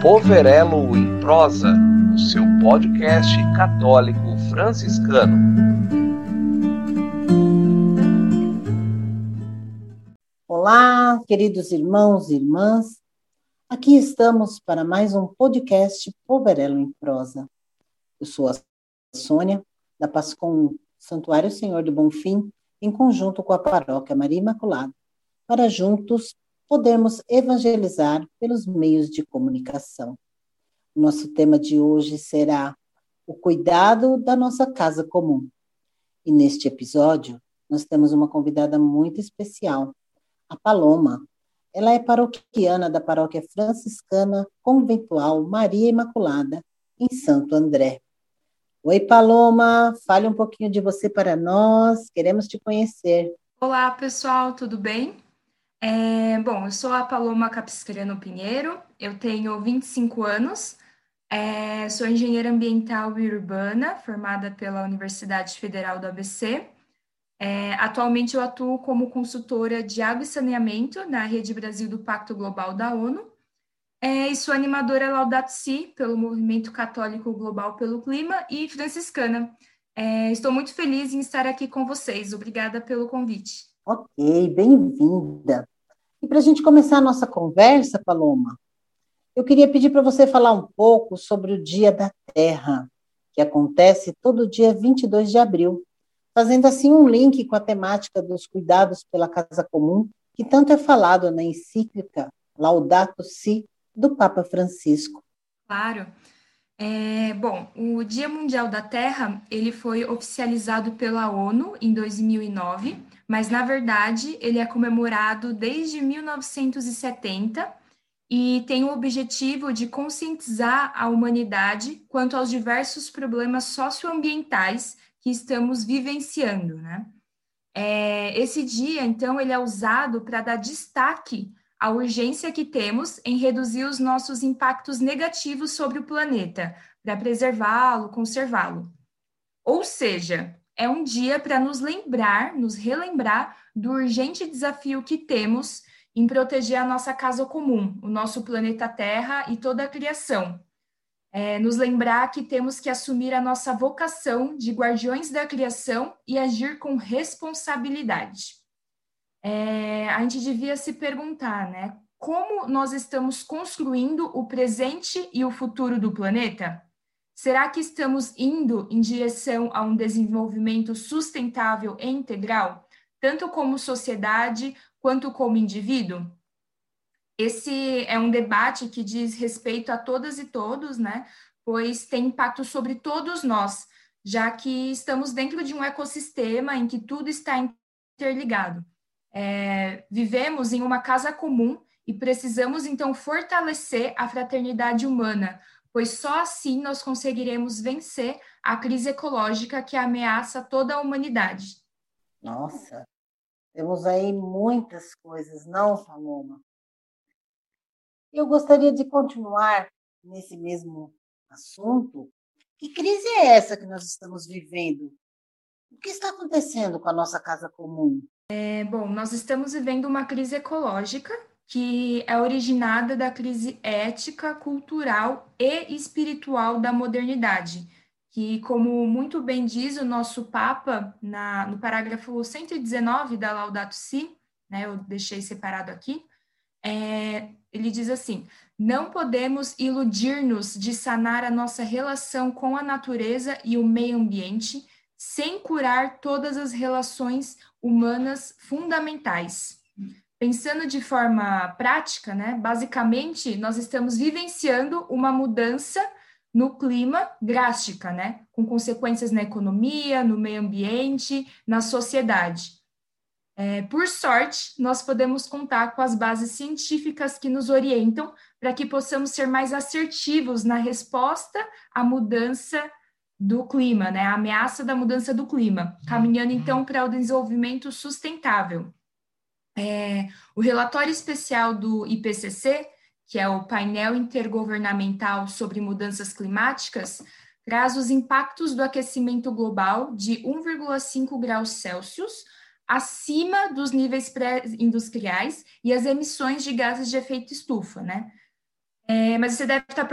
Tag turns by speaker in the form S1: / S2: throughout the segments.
S1: Poverelo em Prosa, o seu podcast católico franciscano.
S2: Olá, queridos irmãos e irmãs. Aqui estamos para mais um podcast Poverelo em Prosa. Eu sou a Sônia, da Pascom Santuário Senhor do Bonfim, em conjunto com a Paróquia Maria Imaculada, para juntos podermos evangelizar pelos meios de comunicação. Nosso tema de hoje será o cuidado da nossa casa comum. E neste episódio, nós temos uma convidada muito especial, a Paloma. Ela é paroquiana da paróquia franciscana conventual Maria Imaculada, em Santo André. Oi, Paloma, fale um pouquinho de você para nós, queremos te conhecer.
S3: Olá, pessoal, tudo bem? É, bom, eu sou a Paloma Capiscriano Pinheiro, eu tenho 25 anos, é, sou engenheira ambiental e urbana, formada pela Universidade Federal do ABC. É, atualmente eu atuo como consultora de água e saneamento na Rede Brasil do Pacto Global da ONU, é, e sou animadora Laudato Si, pelo Movimento Católico Global pelo Clima, e franciscana. É, estou muito feliz em estar aqui com vocês. Obrigada pelo convite.
S2: Ok, bem-vinda. E para a gente começar a nossa conversa, Paloma, eu queria pedir para você falar um pouco sobre o Dia da Terra, que acontece todo dia 22 de abril, fazendo assim um link com a temática dos cuidados pela casa comum, que tanto é falado na encíclica Laudato Si do Papa Francisco.
S3: Claro. É, bom, o Dia Mundial da Terra ele foi oficializado pela ONU em 2009 mas na verdade ele é comemorado desde 1970 e tem o objetivo de conscientizar a humanidade quanto aos diversos problemas socioambientais que estamos vivenciando, né? É, esse dia, então, ele é usado para dar destaque à urgência que temos em reduzir os nossos impactos negativos sobre o planeta, para preservá-lo, conservá-lo. Ou seja, é um dia para nos lembrar, nos relembrar do urgente desafio que temos em proteger a nossa casa comum, o nosso planeta Terra e toda a criação. É, nos lembrar que temos que assumir a nossa vocação de guardiões da criação e agir com responsabilidade. É, a gente devia se perguntar, né? Como nós estamos construindo o presente e o futuro do planeta? Será que estamos indo em direção a um desenvolvimento sustentável e integral, tanto como sociedade quanto como indivíduo? Esse é um debate que diz respeito a todas e todos, né? Pois tem impacto sobre todos nós, já que estamos dentro de um ecossistema em que tudo está interligado. É, vivemos em uma casa comum e precisamos então fortalecer a fraternidade humana, pois só assim nós conseguiremos vencer a crise ecológica que ameaça toda a humanidade.
S2: Nossa, temos aí muitas coisas, não, Saloma? Eu gostaria de continuar nesse mesmo assunto. Que crise é essa que nós estamos vivendo? O que está acontecendo com a nossa casa comum?
S3: É, bom, nós estamos vivendo uma crise ecológica que é originada da crise ética, cultural e espiritual da modernidade, que, como muito bem diz o nosso Papa na, no parágrafo 119 da Laudato Si, né, eu deixei separado aqui, é, ele diz assim: não podemos iludir-nos de sanar a nossa relação com a natureza e o meio ambiente sem curar todas as relações humanas fundamentais. Pensando de forma prática, né, basicamente, nós estamos vivenciando uma mudança no clima drástica, né, com consequências na economia, no meio ambiente, na sociedade. É, por sorte, nós podemos contar com as bases científicas que nos orientam para que possamos ser mais assertivos na resposta à mudança do clima, né, a ameaça da mudança do clima, caminhando então para o desenvolvimento sustentável. É, o relatório especial do IPCC, que é o painel intergovernamental sobre mudanças climáticas, traz os impactos do aquecimento global de 1,5 graus Celsius acima dos níveis pré-industriais e as emissões de gases de efeito estufa, né? É, mas você deve estar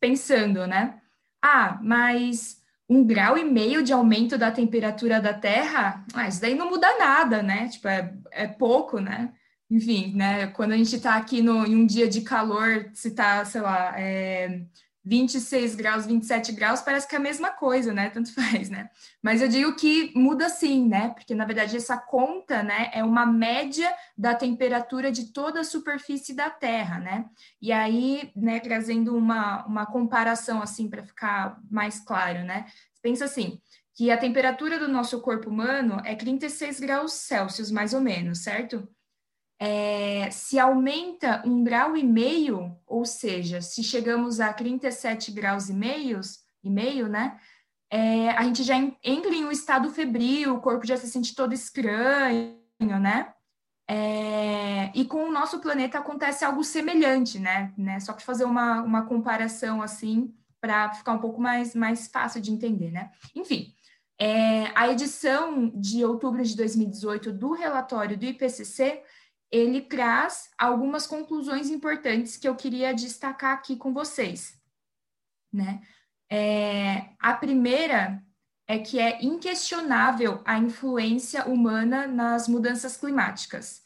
S3: pensando, né? Ah, mas um grau e meio de aumento da temperatura da Terra, ah, isso daí não muda nada, né? Tipo, é, é pouco, né? Enfim, né? Quando a gente está aqui no, em um dia de calor, se está, sei lá, é, 26 graus, 27 graus, parece que é a mesma coisa, né? Tanto faz, né? Mas eu digo que muda sim, né? Porque na verdade essa conta, né, é uma média da temperatura de toda a superfície da Terra, né? E aí, né, trazendo uma, uma comparação assim para ficar mais claro, né? Pensa assim, que a temperatura do nosso corpo humano é 36 graus Celsius, mais ou menos, certo? É, se aumenta um grau e meio, ou seja, se chegamos a 37 graus e meios, e meio, né? É, a gente já entra em um estado febril, o corpo já se sente todo estranho, né? É, e com o nosso planeta acontece algo semelhante, né? né? Só para fazer uma, uma comparação assim, para ficar um pouco mais, mais fácil de entender, né? Enfim, é, a edição de outubro de 2018 do relatório do IPCC ele traz algumas conclusões importantes que eu queria destacar aqui com vocês. Né? É, a primeira é que é inquestionável a influência humana nas mudanças climáticas.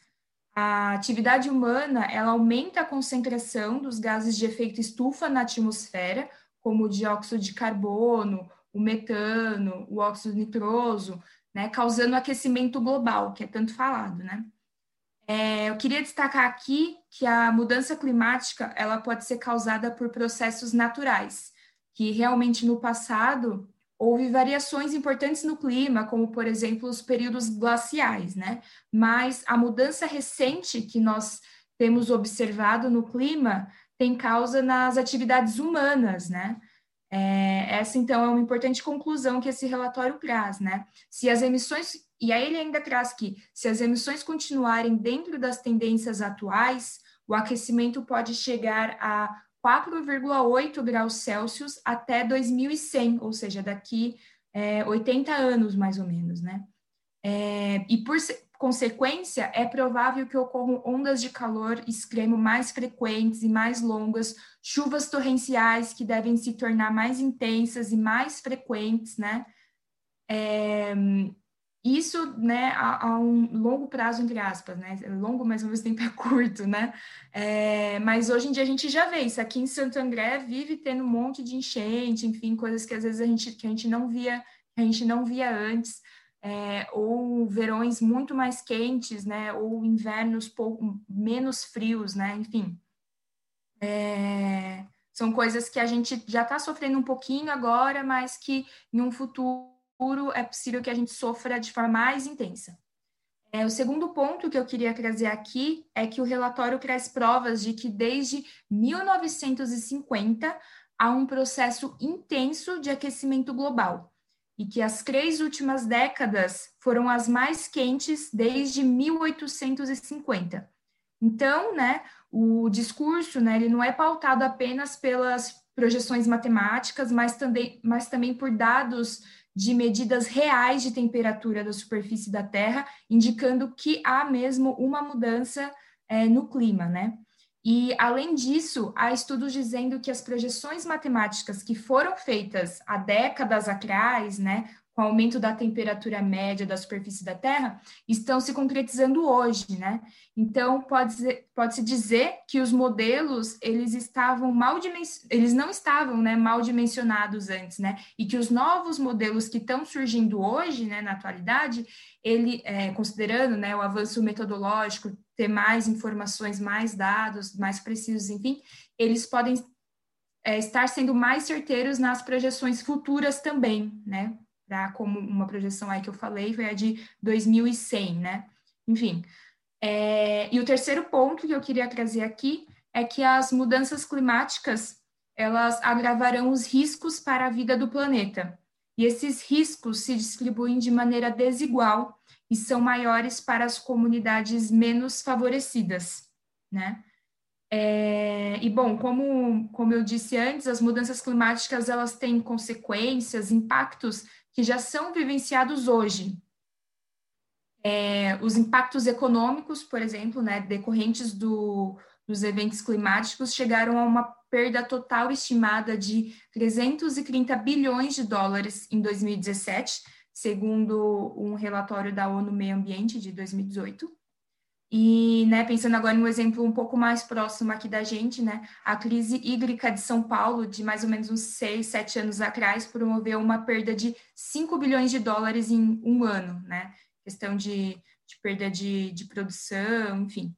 S3: A atividade humana ela aumenta a concentração dos gases de efeito estufa na atmosfera, como o dióxido de carbono, o metano, o óxido nitroso, né, causando aquecimento global, que é tanto falado, né? É, eu queria destacar aqui que a mudança climática ela pode ser causada por processos naturais, que realmente no passado houve variações importantes no clima, como por exemplo os períodos glaciais, né? Mas a mudança recente que nós temos observado no clima tem causa nas atividades humanas, né? É, essa então é uma importante conclusão que esse relatório traz, né? Se as emissões e aí ele ainda traz que, se as emissões continuarem dentro das tendências atuais, o aquecimento pode chegar a 4,8 graus Celsius até 2100, ou seja, daqui é, 80 anos mais ou menos, né? É, e por consequência, é provável que ocorram ondas de calor extremo mais frequentes e mais longas, chuvas torrenciais que devem se tornar mais intensas e mais frequentes, né? É, isso, né, a, a, um longo prazo, entre aspas, né, é longo, mas ao mesmo tempo é curto, né, é, mas hoje em dia a gente já vê isso, aqui em Santo André vive tendo um monte de enchente, enfim, coisas que às vezes a gente, que a gente não via, a gente não via antes, é, ou verões muito mais quentes, né, ou invernos pouco, menos frios, né, enfim, é, são coisas que a gente já está sofrendo um pouquinho agora, mas que em um futuro futuro é possível que a gente sofra de forma mais intensa. É, o segundo ponto que eu queria trazer aqui é que o relatório traz provas de que desde 1950 há um processo intenso de aquecimento global e que as três últimas décadas foram as mais quentes desde 1850. Então, né, o discurso, né, ele não é pautado apenas pelas projeções matemáticas, mas também, mas também por dados de medidas reais de temperatura da superfície da Terra, indicando que há mesmo uma mudança é, no clima, né? E, além disso, há estudos dizendo que as projeções matemáticas que foram feitas há décadas atrás, né, com o aumento da temperatura média da superfície da Terra, estão se concretizando hoje, né? Então, pode-se pode dizer que os modelos, eles estavam mal eles não estavam né, mal dimensionados antes, né? E que os novos modelos que estão surgindo hoje, né, na atualidade, ele, é, considerando né, o avanço metodológico, ter mais informações, mais dados, mais precisos, enfim, eles podem é, estar sendo mais certeiros nas projeções futuras também, né? Pra, como uma projeção aí que eu falei, foi a de 2100, né? Enfim. É, e o terceiro ponto que eu queria trazer aqui é que as mudanças climáticas elas agravarão os riscos para a vida do planeta. E esses riscos se distribuem de maneira desigual e são maiores para as comunidades menos favorecidas, né? É, e bom, como, como eu disse antes, as mudanças climáticas elas têm consequências, impactos que já são vivenciados hoje. É, os impactos econômicos, por exemplo, né, decorrentes do, dos eventos climáticos chegaram a uma perda total estimada de 330 bilhões de dólares em 2017, segundo um relatório da ONU Meio Ambiente de 2018. E, né, pensando agora em um exemplo um pouco mais próximo aqui da gente, né, a crise hídrica de São Paulo, de mais ou menos uns seis, sete anos atrás, promoveu uma perda de 5 bilhões de dólares em um ano, né, questão de, de perda de, de produção, enfim.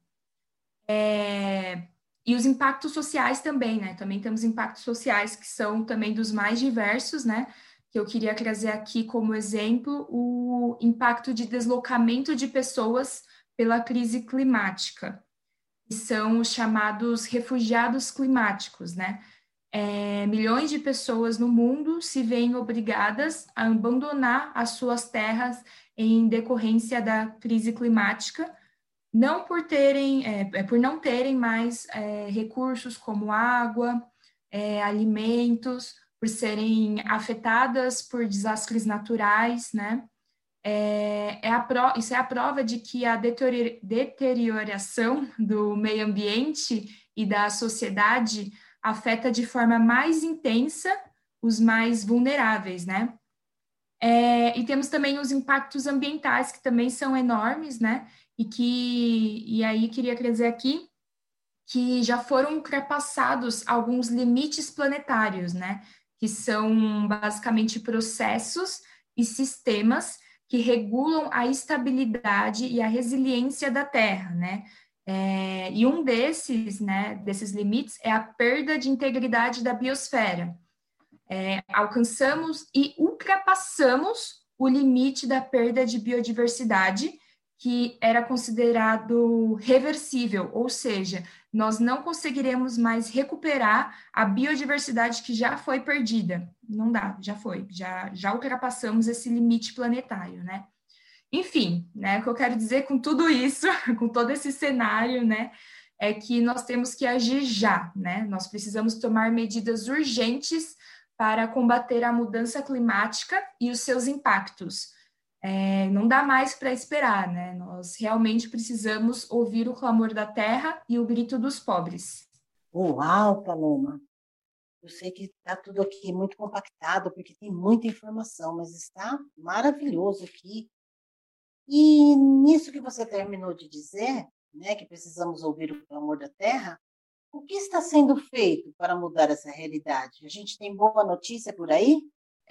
S3: É, e os impactos sociais também, né? Também temos impactos sociais que são também dos mais diversos, né? Que eu queria trazer aqui como exemplo o impacto de deslocamento de pessoas pela crise climática, que são os chamados refugiados climáticos, né? É, milhões de pessoas no mundo se veem obrigadas a abandonar as suas terras em decorrência da crise climática não por terem, é, é, por não terem mais é, recursos como água, é, alimentos, por serem afetadas por desastres naturais, né? É, é pro, isso é a prova de que a deterioração do meio ambiente e da sociedade afeta de forma mais intensa os mais vulneráveis, né? É, e temos também os impactos ambientais, que também são enormes, né? e que e aí queria dizer aqui que já foram ultrapassados alguns limites planetários, né? Que são basicamente processos e sistemas que regulam a estabilidade e a resiliência da Terra, né? É, e um desses, né, desses limites é a perda de integridade da biosfera. É, alcançamos e ultrapassamos o limite da perda de biodiversidade que era considerado reversível, ou seja, nós não conseguiremos mais recuperar a biodiversidade que já foi perdida. Não dá, já foi, já, já ultrapassamos esse limite planetário, né? Enfim, né, o que eu quero dizer com tudo isso, com todo esse cenário, né, é que nós temos que agir já, né? Nós precisamos tomar medidas urgentes para combater a mudança climática e os seus impactos é, não dá mais para esperar, né? Nós realmente precisamos ouvir o clamor da terra e o grito dos pobres.
S2: Uau, Paloma! Eu sei que está tudo aqui muito compactado, porque tem muita informação, mas está maravilhoso aqui. E nisso que você terminou de dizer, né, que precisamos ouvir o clamor da terra, o que está sendo feito para mudar essa realidade? A gente tem boa notícia por aí?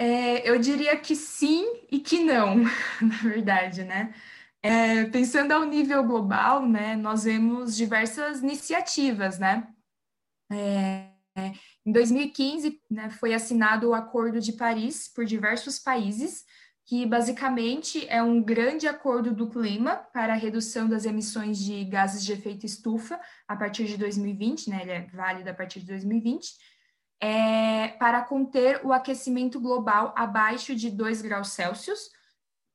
S3: É, eu diria que sim e que não, na verdade, né? É, pensando ao nível global, né, nós vemos diversas iniciativas, né? É, em 2015, né, foi assinado o Acordo de Paris por diversos países, que basicamente é um grande acordo do clima para a redução das emissões de gases de efeito estufa a partir de 2020, né? Ele é válido a partir de 2020 é, para conter o aquecimento global abaixo de 2 graus Celsius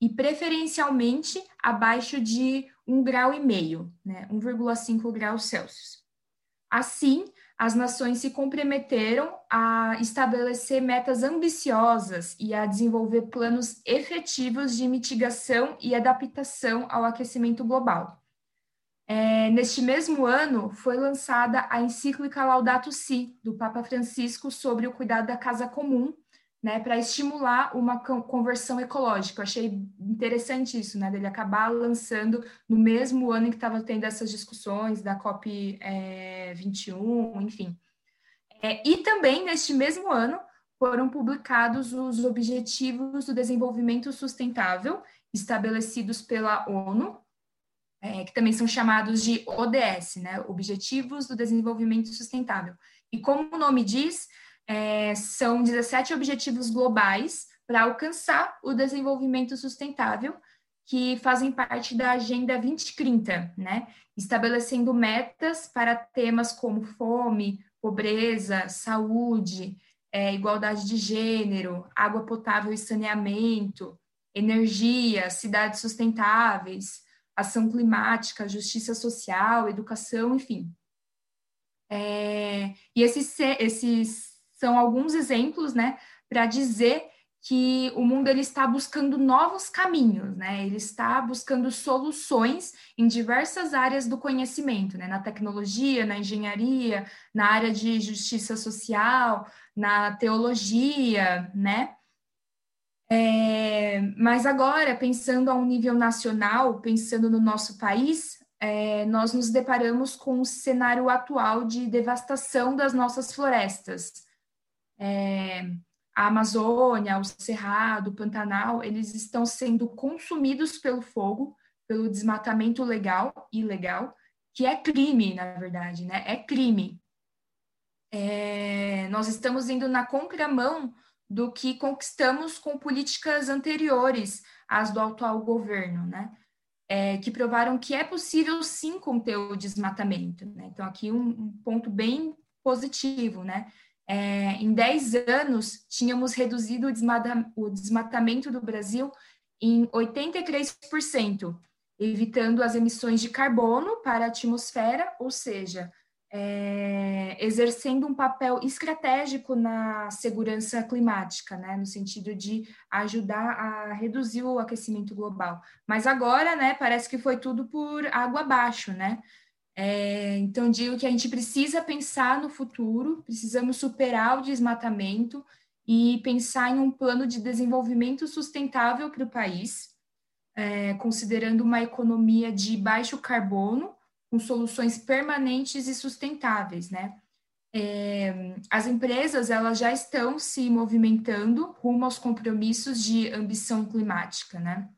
S3: e preferencialmente abaixo de 1,5 grau, e meio, né, 1,5 graus Celsius. Assim, as nações se comprometeram a estabelecer metas ambiciosas e a desenvolver planos efetivos de mitigação e adaptação ao aquecimento global. É, neste mesmo ano, foi lançada a encíclica Laudato Si, do Papa Francisco, sobre o cuidado da casa comum, né, para estimular uma conversão ecológica. Eu achei interessante isso, né, dele acabar lançando no mesmo ano em que estava tendo essas discussões da COP é, 21, enfim. É, e também, neste mesmo ano, foram publicados os Objetivos do Desenvolvimento Sustentável, estabelecidos pela ONU, é, que também são chamados de ODS, né, Objetivos do Desenvolvimento Sustentável. E como o nome diz, é, são 17 objetivos globais para alcançar o desenvolvimento sustentável, que fazem parte da Agenda 2030, né, estabelecendo metas para temas como fome, pobreza, saúde, é, igualdade de gênero, água potável e saneamento, energia, cidades sustentáveis, ação climática, justiça social, educação, enfim. É, e esses, esses são alguns exemplos, né, para dizer que o mundo ele está buscando novos caminhos, né? Ele está buscando soluções em diversas áreas do conhecimento, né? Na tecnologia, na engenharia, na área de justiça social, na teologia, né? É, mas agora, pensando a um nível nacional, pensando no nosso país, é, nós nos deparamos com o cenário atual de devastação das nossas florestas. É, a Amazônia, o Cerrado, o Pantanal, eles estão sendo consumidos pelo fogo, pelo desmatamento legal e ilegal, que é crime, na verdade, né? É crime. É, nós estamos indo na contramão do que conquistamos com políticas anteriores às do atual governo, né? É, que provaram que é possível sim conter o desmatamento. Né? Então, aqui um, um ponto bem positivo, né? É, em 10 anos, tínhamos reduzido o, desmata, o desmatamento do Brasil em 83%, evitando as emissões de carbono para a atmosfera, ou seja, é, exercendo um papel estratégico na segurança climática, né, no sentido de ajudar a reduzir o aquecimento global. Mas agora, né, parece que foi tudo por água abaixo, né? É, então, digo que a gente precisa pensar no futuro, precisamos superar o desmatamento e pensar em um plano de desenvolvimento sustentável para o país, é, considerando uma economia de baixo carbono, com soluções permanentes e sustentáveis, né? É, as empresas elas já estão se movimentando rumo aos compromissos de ambição climática, né?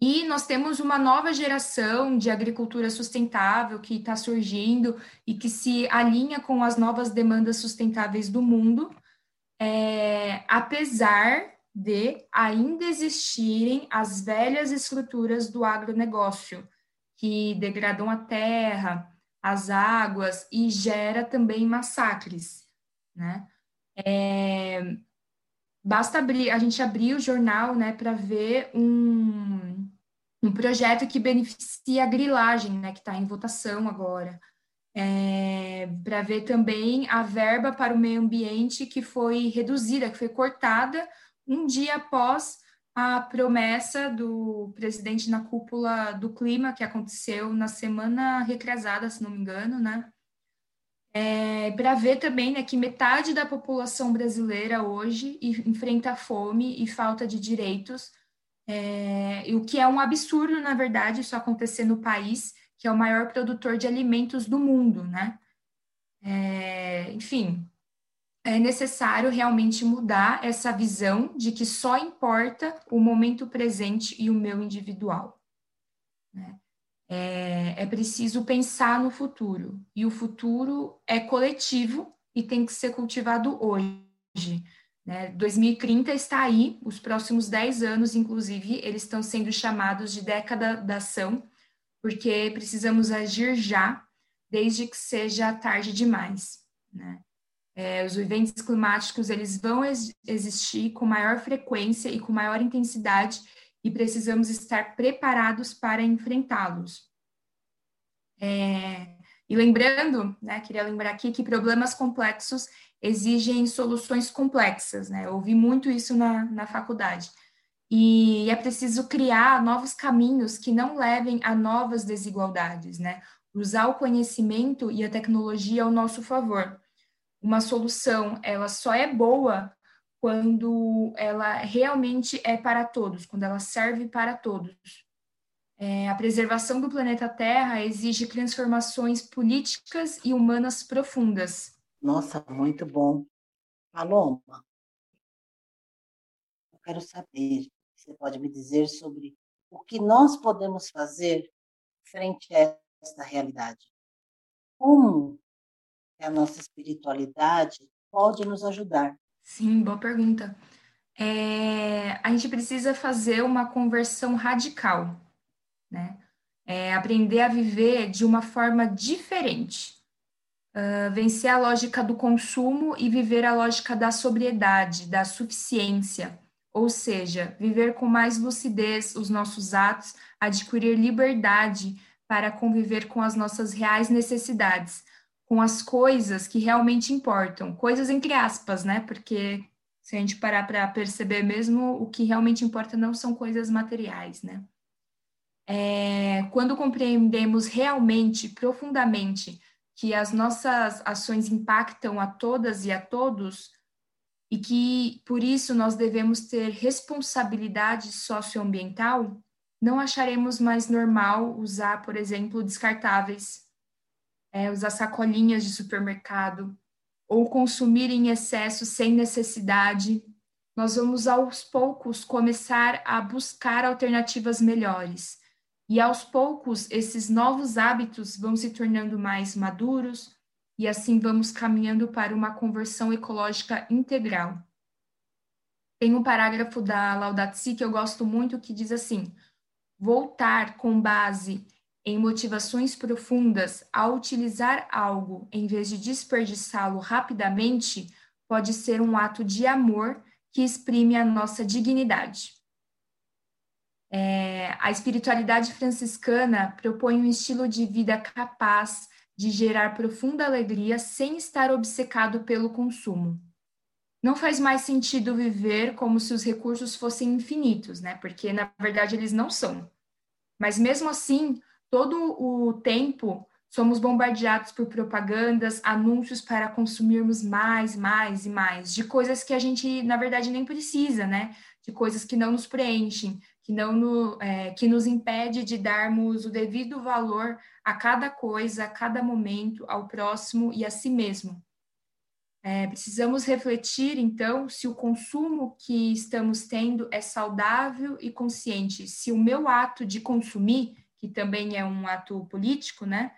S3: E nós temos uma nova geração de agricultura sustentável que está surgindo e que se alinha com as novas demandas sustentáveis do mundo, é, apesar de ainda existirem as velhas estruturas do agronegócio, que degradam a terra, as águas e gera também massacres, né? É, basta abrir, a gente abrir o jornal, né, para ver um, um projeto que beneficia a grilagem, né, que está em votação agora. É, para ver também a verba para o meio ambiente que foi reduzida, que foi cortada um dia após a promessa do presidente na cúpula do clima, que aconteceu na semana retrasada, se não me engano, né? É, para ver também né, que metade da população brasileira hoje enfrenta fome e falta de direitos, é, o que é um absurdo, na verdade, isso acontecer no país, que é o maior produtor de alimentos do mundo, né? É, enfim, é necessário realmente mudar essa visão de que só importa o momento presente e o meu individual. Né? É, é preciso pensar no futuro, e o futuro é coletivo e tem que ser cultivado hoje. Né? 2030 está aí, os próximos 10 anos, inclusive, eles estão sendo chamados de década da ação, porque precisamos agir já, desde que seja tarde demais. Né? É, os eventos climáticos eles vão ex existir com maior frequência e com maior intensidade e precisamos estar preparados para enfrentá-los. É, e lembrando, né, queria lembrar aqui que problemas complexos exigem soluções complexas, né? Eu ouvi muito isso na, na faculdade. E é preciso criar novos caminhos que não levem a novas desigualdades, né? Usar o conhecimento e a tecnologia ao nosso favor. Uma solução, ela só é boa quando ela realmente é para todos, quando ela serve para todos. É, a preservação do planeta Terra exige transformações políticas e humanas profundas.
S2: Nossa, muito bom. Paloma, eu quero saber, você pode me dizer sobre o que nós podemos fazer frente a esta realidade? Como a nossa espiritualidade pode nos ajudar?
S3: Sim, boa pergunta. É, a gente precisa fazer uma conversão radical, né? É, aprender a viver de uma forma diferente, uh, vencer a lógica do consumo e viver a lógica da sobriedade, da suficiência, ou seja, viver com mais lucidez os nossos atos, adquirir liberdade para conviver com as nossas reais necessidades, com as coisas que realmente importam, coisas entre aspas, né? Porque Se a gente parar para perceber mesmo, o que realmente importa não são coisas materiais, né? É, quando compreendemos realmente, profundamente, que as nossas ações impactam a todas e a todos, e que por isso nós devemos ter responsabilidade socioambiental, não acharemos mais normal usar, por exemplo, descartáveis, é, usar sacolinhas de supermercado, ou consumir em excesso sem necessidade. Nós vamos aos poucos começar a buscar alternativas melhores e aos poucos, esses novos hábitos vão se tornando mais maduros e assim vamos caminhando para uma conversão ecológica integral. Tem um parágrafo da Laudato Si que eu gosto muito que diz assim: voltar com base em motivações profundas a utilizar algo em vez de desperdiçá-lo rapidamente pode ser um ato de amor que exprime a nossa dignidade. É, a espiritualidade franciscana propõe um estilo de vida capaz de gerar profunda alegria sem estar obcecado pelo consumo. Não faz mais sentido viver como se os recursos fossem infinitos, né? Porque na verdade eles não são. Mas mesmo assim, todo o tempo somos bombardeados por propagandas, anúncios para consumirmos mais, mais e mais de coisas que a gente na verdade nem precisa, né? De coisas que não nos preenchem, que não no, é, que nos impede de darmos o devido valor a cada coisa, a cada momento, ao próximo e a si mesmo. É, precisamos refletir, então, se o consumo que estamos tendo é saudável e consciente, se o meu ato de consumir, que também é um ato político, né,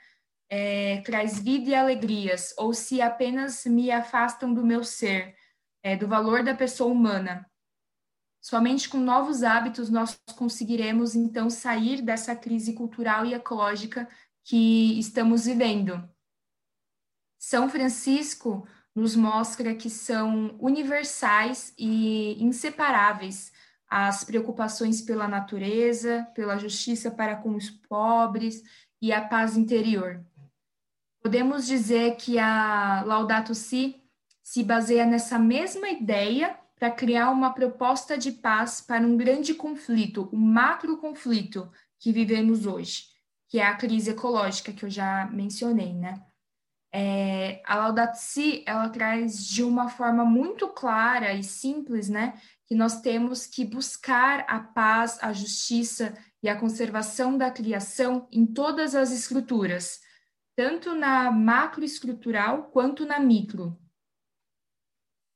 S3: é, traz vida e alegrias, ou se apenas me afastam do meu ser, é, do valor da pessoa humana. Somente com novos hábitos nós conseguiremos então sair dessa crise cultural e ecológica que estamos vivendo. São Francisco nos mostra que são universais e inseparáveis as preocupações pela natureza, pela justiça para com os pobres e a paz interior. Podemos dizer que a Laudato Si se baseia nessa mesma ideia para criar uma proposta de paz para um grande conflito, um macro conflito que vivemos hoje, que é a crise ecológica que eu já mencionei, né? É, a Laudato Si, ela traz de uma forma muito clara e simples, né, que nós temos que buscar a paz, a justiça e a conservação da criação em todas as estruturas, tanto na macroestrutural quanto na micro,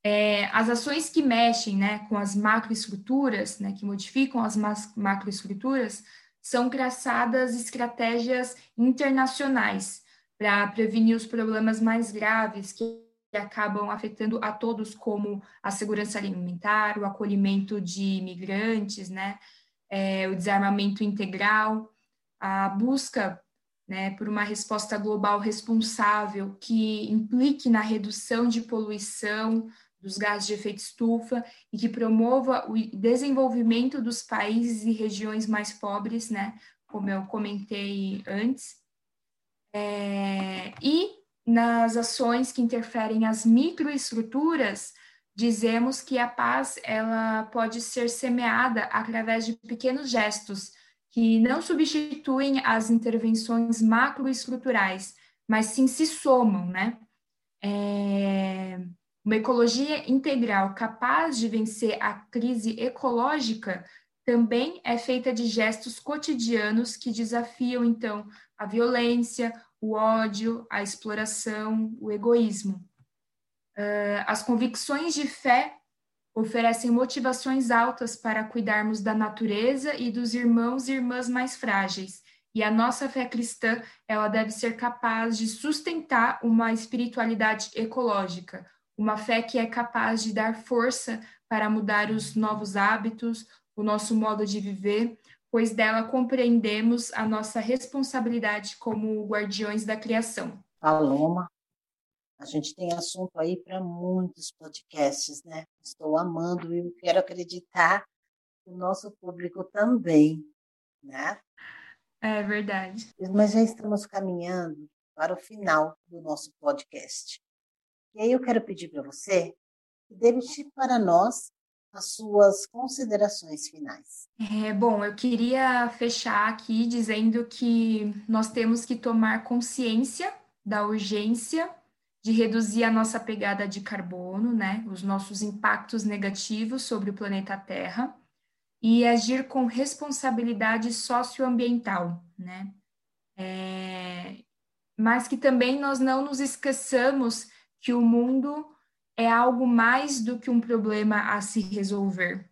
S3: é, as ações que mexem né, com as macroestruturas, né, que modificam as macroestruturas, são traçadas estratégias internacionais para prevenir os problemas mais graves que acabam afetando a todos, como a segurança alimentar, o acolhimento de imigrantes, né, é, o desarmamento integral, a busca né, por uma resposta global responsável que implique na redução de poluição, dos gases de efeito estufa e que promova o desenvolvimento dos países e regiões mais pobres, né, como eu comentei antes, é, nas ações que interferem as microestruturas, dizemos que a paz ela pode ser semeada através de pequenos gestos que não substituem as intervenções macroestruturais, mas sim se somam, né? É, uma ecologia integral capaz de vencer a crise ecológica também é feita de gestos cotidianos que desafiam, então, a violência, o ódio, a exploração, o egoísmo. Uh, as convicções de fé oferecem motivações altas para cuidarmos da natureza e dos irmãos e irmãs mais frágeis. E a nossa fé cristã, ela deve ser capaz de sustentar uma espiritualidade ecológica, uma fé que é capaz de dar força para mudar os novos hábitos, o nosso modo de viver, pois dela compreendemos a nossa responsabilidade como guardiões da criação.
S2: Paloma, a gente tem assunto aí para muitos podcasts, né? Estou amando e quero acreditar que o nosso público também, né?
S3: É verdade.
S2: Mas já estamos caminhando para o final do nosso podcast. E aí eu quero pedir para você e deixe para nós as suas considerações finais.
S3: É, bom, eu queria fechar aqui dizendo que nós temos que tomar consciência da urgência de reduzir a nossa pegada de carbono, né, os nossos impactos negativos sobre o planeta Terra e agir com responsabilidade socioambiental, né? É, mas que também nós não nos esqueçamos que o mundo é algo mais do que um problema a se resolver.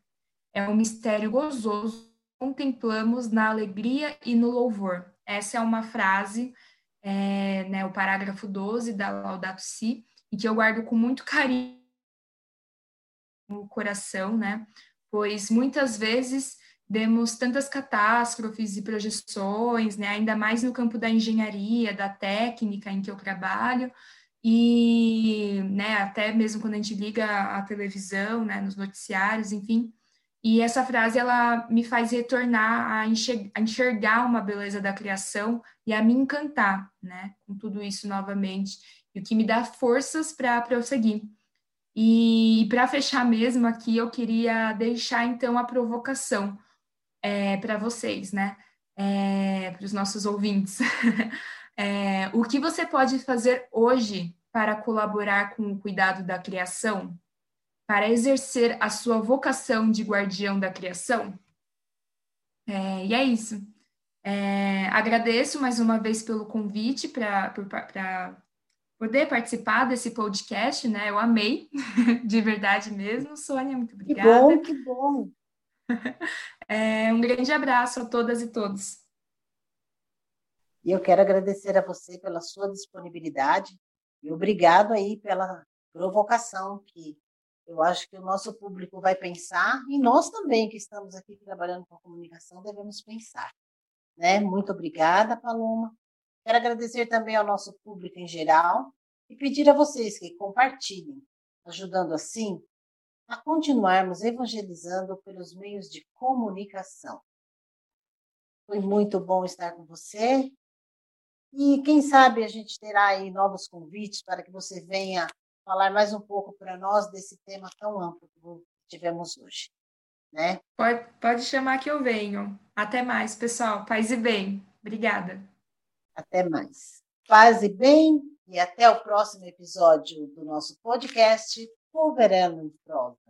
S3: É um mistério gozoso, contemplamos na alegria e no louvor. Essa é uma frase, é, né, o parágrafo 12 da Laudato Si, e que eu guardo com muito carinho no coração, né? Pois muitas vezes demos tantas catástrofes e projeções, né, ainda mais no campo da engenharia, da técnica em que eu trabalho, e né, até mesmo quando a gente liga a televisão, né, nos noticiários, enfim. E essa frase ela me faz retornar a enxergar, uma beleza da criação e a me encantar, né, com tudo isso novamente, e o que me dá forças para prosseguir. E, e para fechar mesmo aqui, eu queria deixar então a provocação é, para vocês, né, é, para os nossos ouvintes. É, o que você pode fazer hoje para colaborar com o cuidado da criação? Para exercer a sua vocação de guardião da criação? É, e é isso. É, agradeço mais uma vez pelo convite para poder participar desse podcast, né? Eu amei, de verdade mesmo. Sônia, muito obrigada.
S2: Que bom, que bom.
S3: É, um grande abraço a todas e todos.
S2: E eu quero agradecer a você pela sua disponibilidade e obrigado aí pela provocação que eu acho que o nosso público vai pensar e nós também que estamos aqui trabalhando com comunicação devemos pensar. Né? Muito obrigada, Paloma. Quero agradecer também ao nosso público em geral e pedir a vocês que compartilhem, ajudando assim a continuarmos evangelizando pelos meios de comunicação. Foi muito bom estar com você e quem sabe a gente terá aí novos convites para que você venha falar mais um pouco para nós desse tema tão amplo que tivemos hoje. Né?
S3: Pode, pode chamar que eu venho. Até mais, pessoal. Paz e bem. Obrigada.
S2: Até mais. Paz e bem e até o próximo episódio do nosso podcast Polverano em Prosa.